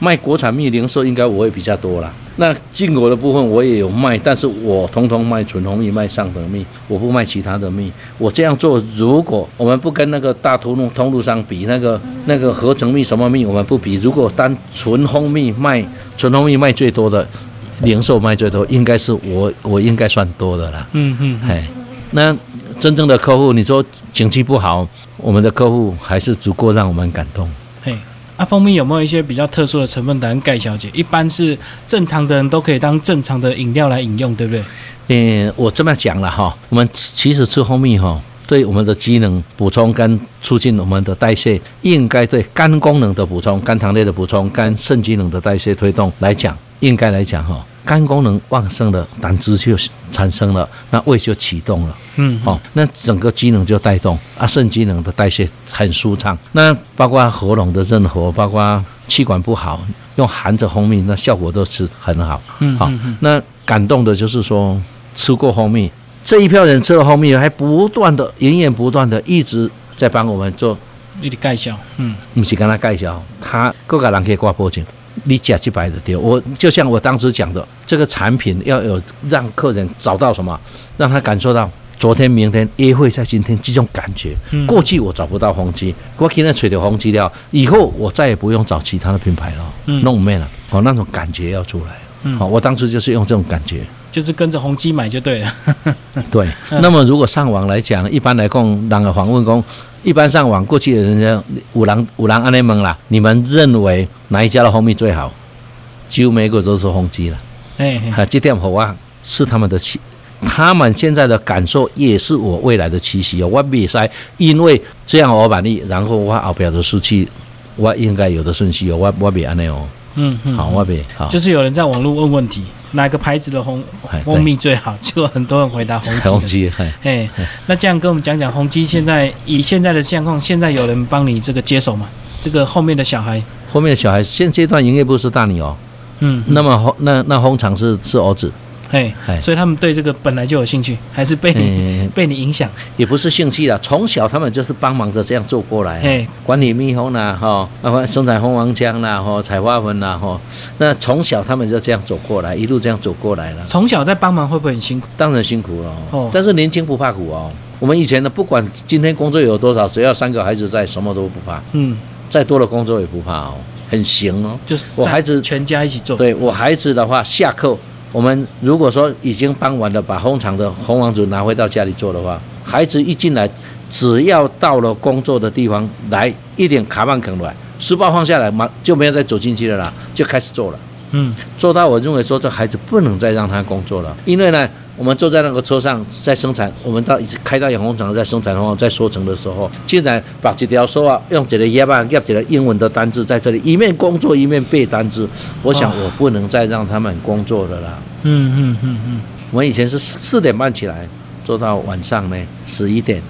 卖国产蜜零售应该我会比较多啦。那进口的部分我也有卖，但是我通通卖纯蜂蜜，卖上等蜜，我不卖其他的蜜。我这样做，如果我们不跟那个大通路通路商比，那个那个合成蜜什么蜜我们不比。如果单纯蜂蜜卖纯蜂蜜卖最多的，零售卖最多，应该是我我应该算多的啦。嗯嗯，哎，那。真正的客户，你说景气不好，我们的客户还是足够让我们感动。
啊，蜂蜜有没有一些比较特殊的成分？等盖小姐，一般是正常的人都可以当正常的饮料来饮用，对不对？
嗯，我这么讲了哈，我们其实吃蜂蜜哈，对我们的机能补充跟促进我们的代谢，应该对肝功能的补充、肝糖类的补充、肝肾机能的代谢推动来讲，应该来讲哈。肝功能旺盛了，胆汁就产生了，那胃就启动了，嗯，好，那整个机能就带动啊，肾机能的代谢很舒畅。那包括喉咙的任何，包括气管不好，用含着蜂蜜，那效果都是很好，嗯，好。那感动的就是说，吃过蜂蜜这一票人吃了蜂蜜，还不断的源源不断的一直在帮我们做
你的介绍，嗯，
不是跟他介绍，他各个人可以挂脖颈。你假几百的丢，我就像我当时讲的，这个产品要有让客人找到什么，让他感受到昨天、明天约会在今天这种感觉。嗯过去我找不到红机，我今天吹的红机了，以后我再也不用找其他的品牌了，弄没了。哦，那种感觉要出来。好，我当时就是用这种感觉，
就是跟着宏基买就对了。<laughs>
对，那么如果上网来讲，一般来讲，两个访问工。一般上网过去的人家五郎五郎安内蒙啦，你们认为哪一家的蜂蜜最好？几乎每个都是红鸡了。哎，这点好啊，是他们的气，他们现在的感受也是我未来的期许哦。我比赛，因为这样我满意，然后我后表的数据，我应该有的顺序哦。我我比安内哦。嗯嗯，好，我比好。
就是有人在网络问问题。哪个牌子的红蜂蜜最好？结果很多人回答红鸡。哎，那这样跟我们讲讲红鸡现在以现在的现况，现在有人帮你这个接手吗？这个后面的小孩，
后面的小孩现阶段营业部是大女哦，嗯，那么红那那红厂是是儿子。
哎，所以他们对这个本来就有兴趣，还是被你 <laughs> 被你影响？
也不是兴趣了，从小他们就是帮忙着这样做过来。哎，管理蜜蜂啦，哈，啊，生产蜂王浆啦，哈，采花粉啦，哈，那从小他们就这样走过来，一路这样走过来了。
从小在帮忙会不会很辛苦？
当然辛苦了。哦，但是年轻不怕苦哦。我们以前呢，不管今天工作有多少，只要三个孩子在，什么都不怕。嗯，再多的工作也不怕哦，很行哦。
就是我孩子全家一起做。
对我孩子的话，下课。我们如果说已经帮完了，把红场的红王子拿回到家里做的话，孩子一进来，只要到了工作的地方来，一点卡棒啃来，书包放下来，马就没有再走进去了啦，就开始做了。嗯，做到我认为说这孩子不能再让他工作了，因为呢。我们坐在那个车上在生产，我们到开到养蜂场在生产后在收成的时候，竟然把这条说啊，用这个页板，用这个英文的单字在这里一面工作一面背单字。我想我不能再让他们工作了啦。嗯嗯嗯嗯。我以前是四点半起来做到晚上呢十一点，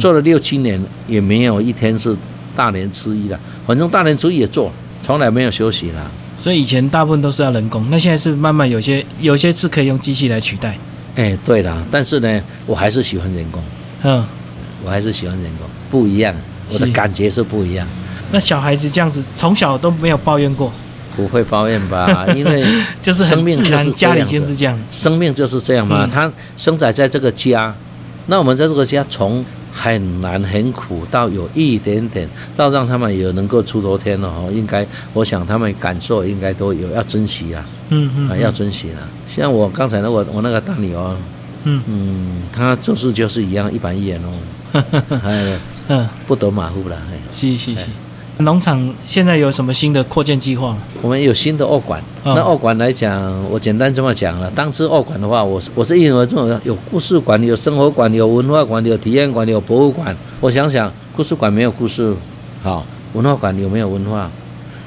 做了六七年也没有一天是大年初一的，反正大年初一也做，从来没有休息啦。
所以以前大部分都是要人工，那现在是慢慢有些有些是可以用机器来取代。
哎，对了，但是呢，我还是喜欢人工。嗯，我还是喜欢人工，不一样，我的感觉是不一样。
那小孩子这样子，从小都没有抱怨过？
不会抱怨吧？<laughs> 因为
就是
生命就是
家里就是这样，
生命就是这样嘛。他生长在这个家，那我们在这个家从。很难很苦，到有一点点，到让他们有能够出头天了哦。应该，我想他们感受应该都有要珍惜啊，嗯嗯，啊要珍惜啊。像我刚才那我我那个大女儿，嗯嗯，她做事就是一样一板一眼哦，<laughs> 嗯，不得马虎了，
是是是。农场现在有什么新的扩建计划？
我们有新的二馆。那二馆来讲，我简单这么讲了。当时二馆的话，我我是认为这种有故事馆、有生活馆、有文化馆、有体验馆、有博物馆。我想想，故事馆没有故事，好，文化馆有没有文化？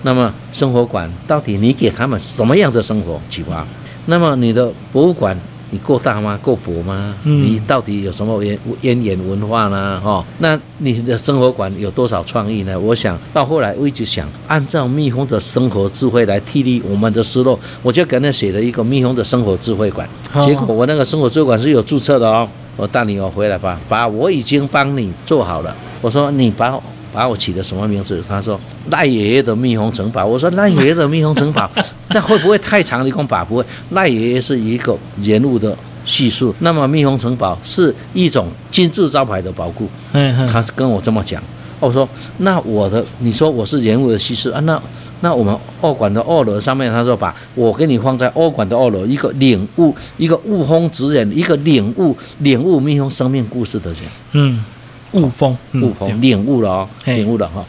那么生活馆到底你给他们什么样的生活启发？那么你的博物馆你够大吗？够博吗？你到底有什么渊渊源文化呢？哈，那你的生活馆有多少创意呢？我想到后来，我一直想按照蜜蜂的生活智慧来替代我们的失落，我就给他写了一个蜜蜂的生活智慧馆。结果我那个生活智慧馆是有注册的哦。我带你我回来吧，把我已经帮你做好了。我说你把把我起的什么名字？他说赖爷爷的蜜蜂城堡。我说赖爷爷的蜜蜂城堡。<laughs> 这会不会太长？一共把不会。赖爷爷是一个人物的叙述，那么蜜蜂城堡是一种金字招牌的保护。嗯，他跟我这么讲。我说那我的，你说我是人物的叙述啊？那那我们二馆的二楼上面，他说把我给你放在二馆的二楼，一个领悟，一个悟风直人，一个领悟领悟蜜蜂生命故事的人。
嗯，悟风，
悟风领悟了哦，领悟了哈。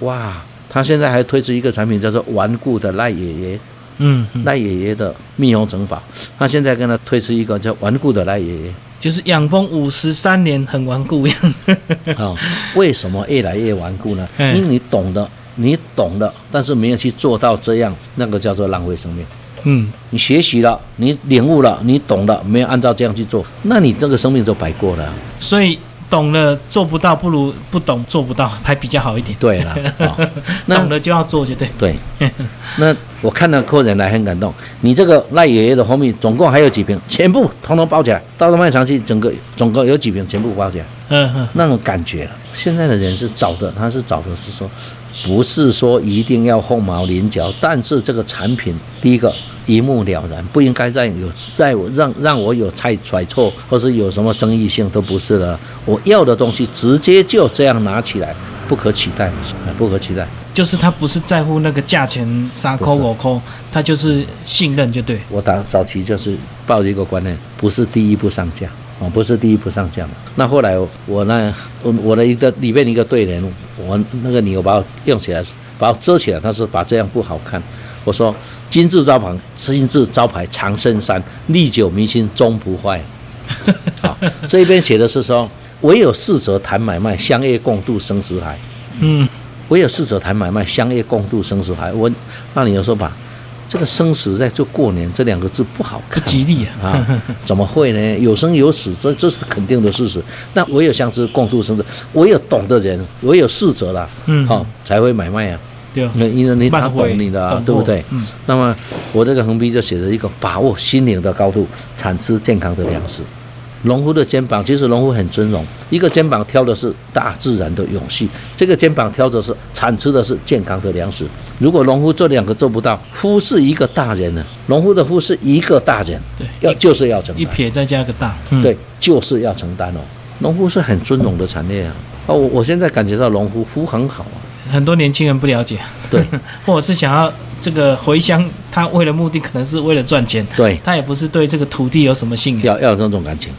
哇，他现在还推出一个产品，叫做顽固的赖爷爷。嗯，赖爷爷的蜜蜂城堡，他现在跟他推出一个叫顽固的赖爷爷，
就是养蜂五十三年很顽固一样。
啊，<laughs> 为什么越来越顽固呢？因为你懂的，你懂的，但是没有去做到这样，那个叫做浪费生命。嗯，你学习了，你领悟了，你懂了，没有按照这样去做，那你这个生命就白过了。
所以。懂了做不到，不如不懂做不到，还比较好一点。
对了，<laughs>
懂了就要做，就对。
对，<laughs> 那我看到客人来很感动。你这个赖爷爷的蜂蜜总共还有几瓶？全部统统包起来，到了卖场去，整个总共有几瓶？全部包起来。嗯嗯，那种感觉了。现在的人是找的，他是找的是说，不是说一定要凤毛麟角，但是这个产品，第一个。一目了然，不应该再有再让让我有猜揣错，或是有什么争议性都不是了。我要的东西直接就这样拿起来，不可取代，不可取代。
就是他不是在乎那个价钱，三扣五扣，他就是信任就对。
我打早期就是抱着一个观念，不是第一步上架啊，不是第一步上架。那后来我那我我的一个里面一个对联，我那个牛把我用起来，把我遮起来，他说把这样不好看。我说金字招牌，金字招牌长生山，历久弥新，终不坏。好，这边写的是说，唯有逝者谈买卖，相约共度生死海。嗯，唯有逝者谈买卖，相约共度生死海。我那你有说吧，这个生死在就过年这两个字不好看，
不吉利啊！
啊，怎么会呢？有生有死，这这是肯定的事实。那唯有相知共度生死，唯有懂的人，唯有逝者了，嗯，好才会买卖啊。那因为你他懂你的，啊对不对？嗯。那么我这个横批就写着一个把握心灵的高度，产出健康的粮食。农夫的肩膀其实农夫很尊荣，一个肩膀挑的是大自然的勇气，这个肩膀挑的是产出的是健康的粮食。如果农夫这两个做不到，夫是一个大人呢？农夫的夫是一个大人，对，要就是要承担
一撇再加个大，
对，就是要承担哦。农夫是很尊荣的产业啊。哦，我我现在感觉到农夫夫很好啊。
很多年轻人不了解，
对，<laughs>
或者是想要这个回乡，他为了目的可能是为了赚钱，
对，
他也不是对这个土地有什么信仰，
要要有那种感情，哎，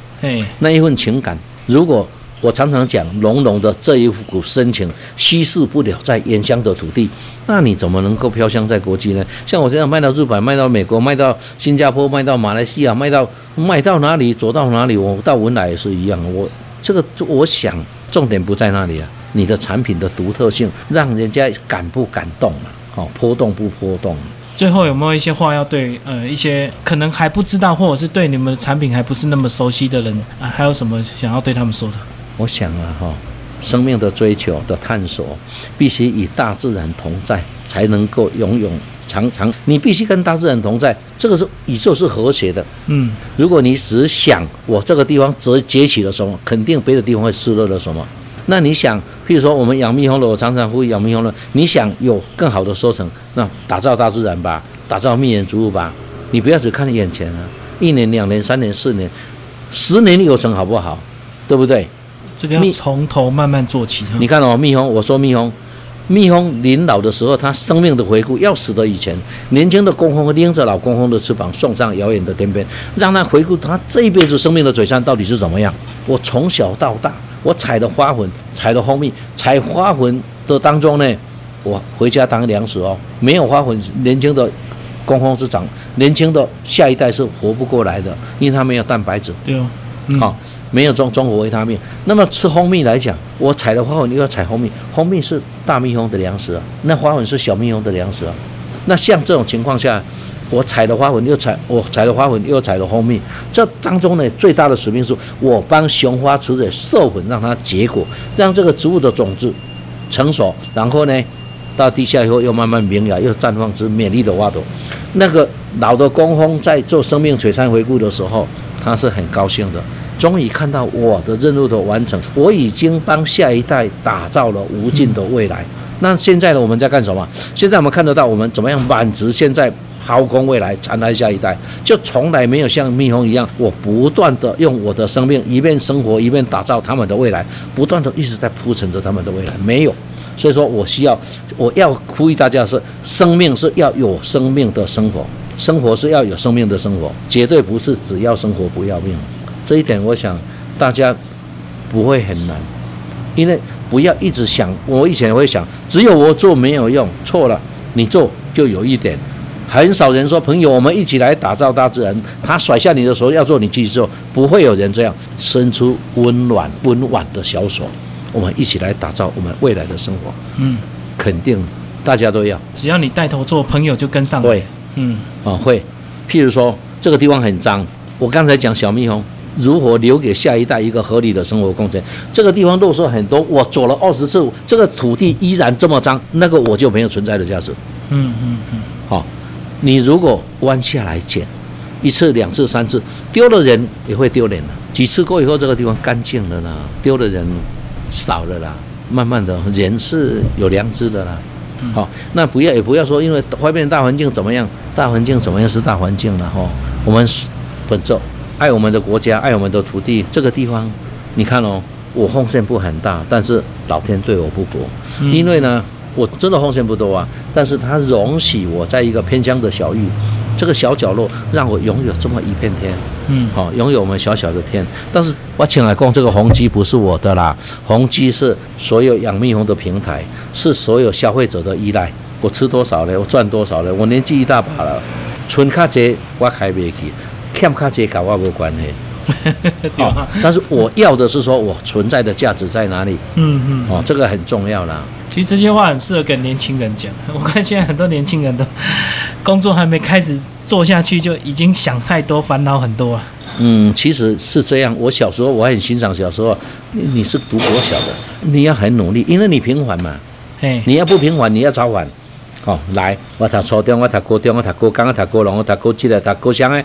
那一份情感，如果我常常讲浓浓的这一股深情稀释不了在原乡的土地，那你怎么能够飘香在国际呢？像我这样卖到日本，卖到美国，卖到新加坡，卖到马来西亚，卖到卖到哪里走到哪里，我到文莱也是一样，我这个我想重点不在那里啊。你的产品的独特性，让人家感不感动啊？好，波动不波动？
最后有没有一些话要对呃一些可能还不知道，或者是对你们的产品还不是那么熟悉的人啊？还有什么想要对他们说的？
我想啊哈，生命的追求的探索，必须与大自然同在，才能够永永长长。你必须跟大自然同在，这个是宇宙是和谐的。嗯，如果你只想我这个地方只崛起了什么，肯定别的地方会失落了什么。那你想，譬如说我们养蜜蜂的，我常常呼吁养蜜蜂的，你想有更好的收成，那打造大自然吧，打造蜜源植物吧，你不要只看眼前啊，一年、两年、三年、四年、十年有成，好不好？对不对？
这个要从头慢慢做起。
你看哦，蜜蜂，我说蜜蜂，蜜蜂临老的时候，它生命的回顾，要死的以前，年轻的工蜂拎着老工蜂的翅膀，送上遥远的天边，让它回顾它这一辈子生命的璀璨到底是怎么样。我从小到大。我采的花粉，采的蜂蜜，采花粉的当中呢，我回家当粮食哦。没有花粉，年轻的工蜂是长，年轻的下一代是活不过来的，因为它没有蛋白质。
对哦，
好，没有中中国维他命。那么吃蜂蜜来讲，我采的花粉又要采蜂蜜，蜂蜜是大蜜蜂的粮食啊，那花粉是小蜜蜂的粮食啊。那像这种情况下，我采了花粉又采，我采了花粉又采了蜂蜜，这当中呢最大的使命是我帮雄花雌蕊授粉，让它结果，让这个植物的种子成熟，然后呢到地下以后又慢慢萌芽，又绽放出美丽的花朵。那个老的工蜂在做生命璀璨回顾的时候，他是很高兴的，终于看到我的任务的完成，我已经帮下一代打造了无尽的未来。那现在呢？我们在干什么？现在我们看得到，我们怎么样满足现在掏空未来，传来下一代，就从来没有像蜜蜂一样，我不断的用我的生命一边生活一边打造他们的未来，不断的一直在铺陈着他们的未来。没有，所以说我需要，我要呼吁大家是，生命是要有生命的生活，生活是要有生命的生活，绝对不是只要生活不要命。这一点我想大家不会很难。因为不要一直想，我以前会想，只有我做没有用，错了，你做就有一点。很少人说，朋友，我们一起来打造大自然。他甩下你的时候，要做你继续做，不会有人这样伸出温暖温婉的小手，我们一起来打造我们未来的生活。嗯，肯定大家都要，
只要你带头做，朋友就跟上。
会，嗯，啊会。譬如说，这个地方很脏，我刚才讲小蜜蜂。如何留给下一代一个合理的生活空间？这个地方落色很多，我走了二十次，这个土地依然这么脏，那个我就没有存在的价值。嗯嗯嗯。好，你如果弯下来捡，一次、两次、三次，丢了人也会丢脸的。几次过以后，这个地方干净了啦，丢的人少了啦，慢慢的人是有良知的啦。好，那不要也不要说，因为外面大环境怎么样，大环境怎么样是大环境了哈。我们本着。爱我们的国家，爱我们的土地。这个地方，你看哦，我奉献不很大，但是老天对我不薄。因为呢，我真的奉献不多啊，但是他容许我在一个偏乡的小域，这个小角落，让我拥有这么一片天。嗯，好，拥有我们小小的天。但是我请来供这个红鸡不是我的啦，红鸡是所有养蜜蜂的平台，是所有消费者的依赖。我吃多少呢？我赚多少呢？我年纪一大把了，存卡这我开不起。欠卡这跟我无关系，哦，但是我要的是说我存在的价值在哪里？嗯嗯，哦，这个很重要啦。
其实这些话很适合跟年轻人讲。<laughs> 我看现在很多年轻人都工作还没开始做下去，就已经想太多，烦恼很多啊。
嗯，其实是这样。我小时候我很欣赏小时候，你是读国小的，你要很努力，因为你平凡嘛。哎，你要不平凡，你要早晚。哦，来，我读初中，我读高中，我读高中，我读高中，我读高职的，读高商的。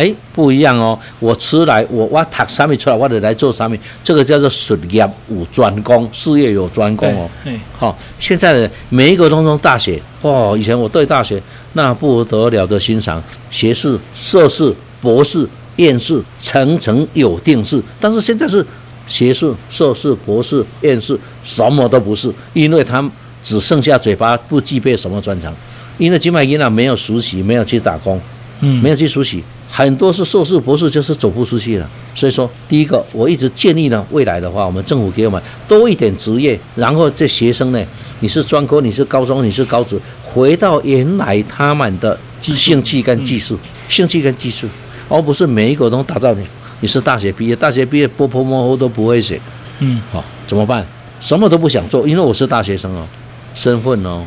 哎，不一样哦！我出来，我我读啥米出来，我得来做啥米，这个叫做术业有专攻，事业有专攻哦。好，现在的每一个当中大学，哦，以前我对大学那不得了的欣赏，学士、硕士、博士、院士，层层有定式。但是现在是学士、硕士、博士、院士，什么都不是，因为他只剩下嘴巴，不具备什么专长。因为金麦银啊，没有实习，没有去打工，嗯，没有去实习。很多是硕士、博士，就是走不出去了。所以说，第一个，我一直建议呢，未来的话，我们政府给我们多一点职业，然后这学生呢，你是专科，你是高中，你是高职，回到原来他们的兴趣跟技术，兴趣跟技术，而不是每一个都打造你。你是大学毕业，大学毕业波波摸摸都不会写，嗯，好，怎么办？什么都不想做，因为我是大学生哦，身份哦，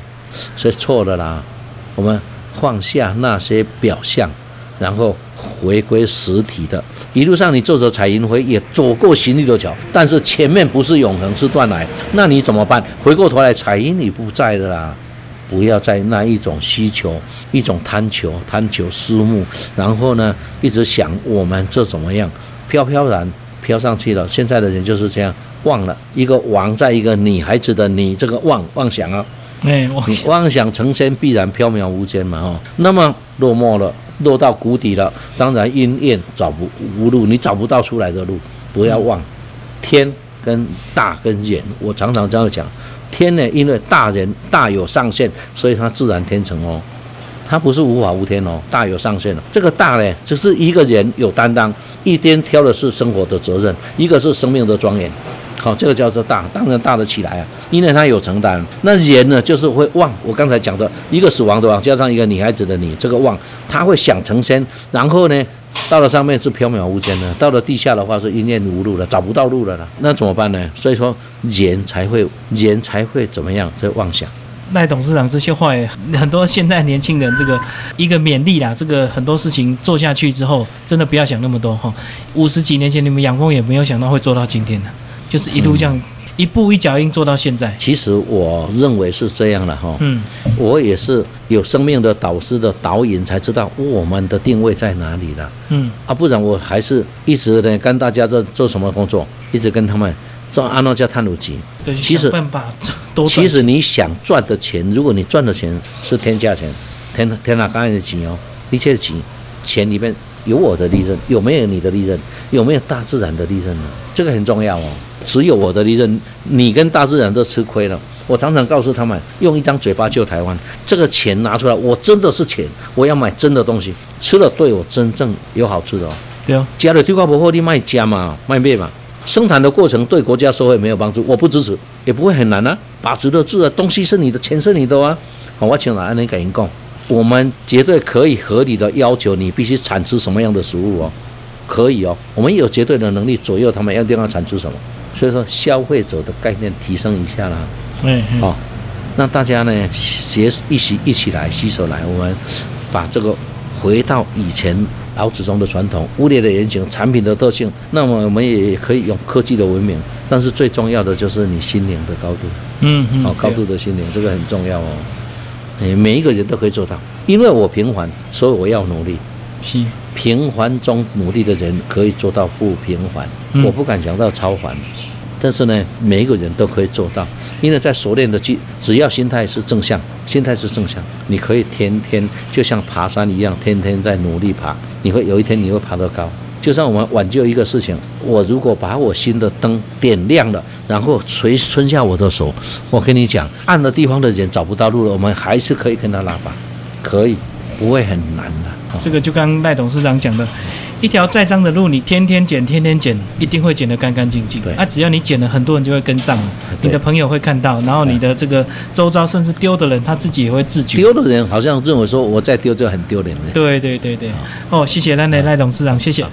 所以错了啦。我们放下那些表象，然后。回归实体的，一路上你坐着彩云飞也走过行李的桥，但是前面不是永恒，是断来，那你怎么办？回过头来，彩云你不在的啦，不要在那一种需求、一种贪求、贪求私慕，然后呢，一直想我们这怎么样，飘飘然飘上去了。现在的人就是这样，忘了一个王在一个女孩子的你这个妄妄想啊，哎，妄想成仙必然飘渺无间嘛，哦，那么落寞了。落到谷底了，当然因怨找不无路，你找不到出来的路。不要忘，天跟大跟远，我常常这样讲。天呢，因为大人大有上限，所以它自然天成哦，它不是无法无天哦，大有上限这个大呢，只是一个人有担当，一边挑的是生活的责任，一个是生命的庄严。好，这个叫做大，当然大得起来啊，因为他有承担。那人呢，就是会忘。我刚才讲的一个死亡的亡，加上一个女孩子的你，这个忘，他会想成仙。然后呢，到了上面是缥缈无间的，到了地下的话是一念无路了，找不到路了啦。那怎么办呢？所以说人才会人才会怎么样？在妄想。
赖董事长这些话，也 <laughs> 很多现在年轻人这个一个勉励啦。这个很多事情做下去之后，真的不要想那么多哈。五十几年前你们养蜂也没有想到会做到今天的，就是一路这样一步一脚印做到现在。
其实我认为是这样的哈。嗯，我也是有生命的导师的导引，才知道我们的定位在哪里的。嗯，啊，不然我还是一直呢跟大家在做什么工作，一直跟他们。做安诺加探路机，
其实
其实你想赚的钱，如果你赚的钱是天价钱，天天哪刚才的钱哦，一切的钱，钱里面有我的利润，有没有你的利润？有没有大自然的利润呢？这个很重要哦。只有我的利润，你跟大自然都吃亏了。我常常告诉他们，用一张嘴巴救台湾，这个钱拿出来，我真的是钱，我要买真的东西，吃了对我真正有好处的哦。
对啊，
加了对瓜不好，你卖家嘛，卖面嘛。生产的过程对国家社会没有帮助，我不支持，也不会很难啊。把持得住啊，东西是你的，钱是你的啊。好，我请老安人给您供，我们绝对可以合理的要求你必须产出什么样的食物哦，可以哦，我们有绝对的能力左右他们要地方产出什么。所以说，消费者的概念提升一下啦。嗯，好，那大家呢，携一起一起来携手来，我们把这个回到以前。老祖宗的传统，物劣的原型，产品的特性，那么我们也可以用科技的文明，但是最重要的就是你心灵的高度，嗯，好，高度的心灵，这个很重要哦。哎，每一个人都可以做到，因为我平凡，所以我要努力。是平凡中努力的人可以做到不平凡，我不敢讲到超凡。但是呢，每一个人都可以做到，因为在熟练的技，只要心态是正向，心态是正向，你可以天天就像爬山一样，天天在努力爬，你会有一天你会爬得高。就像我们挽救一个事情，我如果把我心的灯点亮了，然后垂伸下我的手，我跟你讲，暗的地方的人找不到路了，我们还是可以跟他拉拔，可以，不会很难的。
这个就刚赖董事长讲的。一条再脏的路，你天天捡，天天捡，一定会捡得干干净净。对，啊，只要你捡了，很多人就会跟上了。你的朋友会看到，然后你的这个周遭，甚至丢的人，他自己也会自觉。
丢的人好像认为说，我再丢就很丢脸
对对对对。哦，谢谢赖赖赖董事长，谢谢。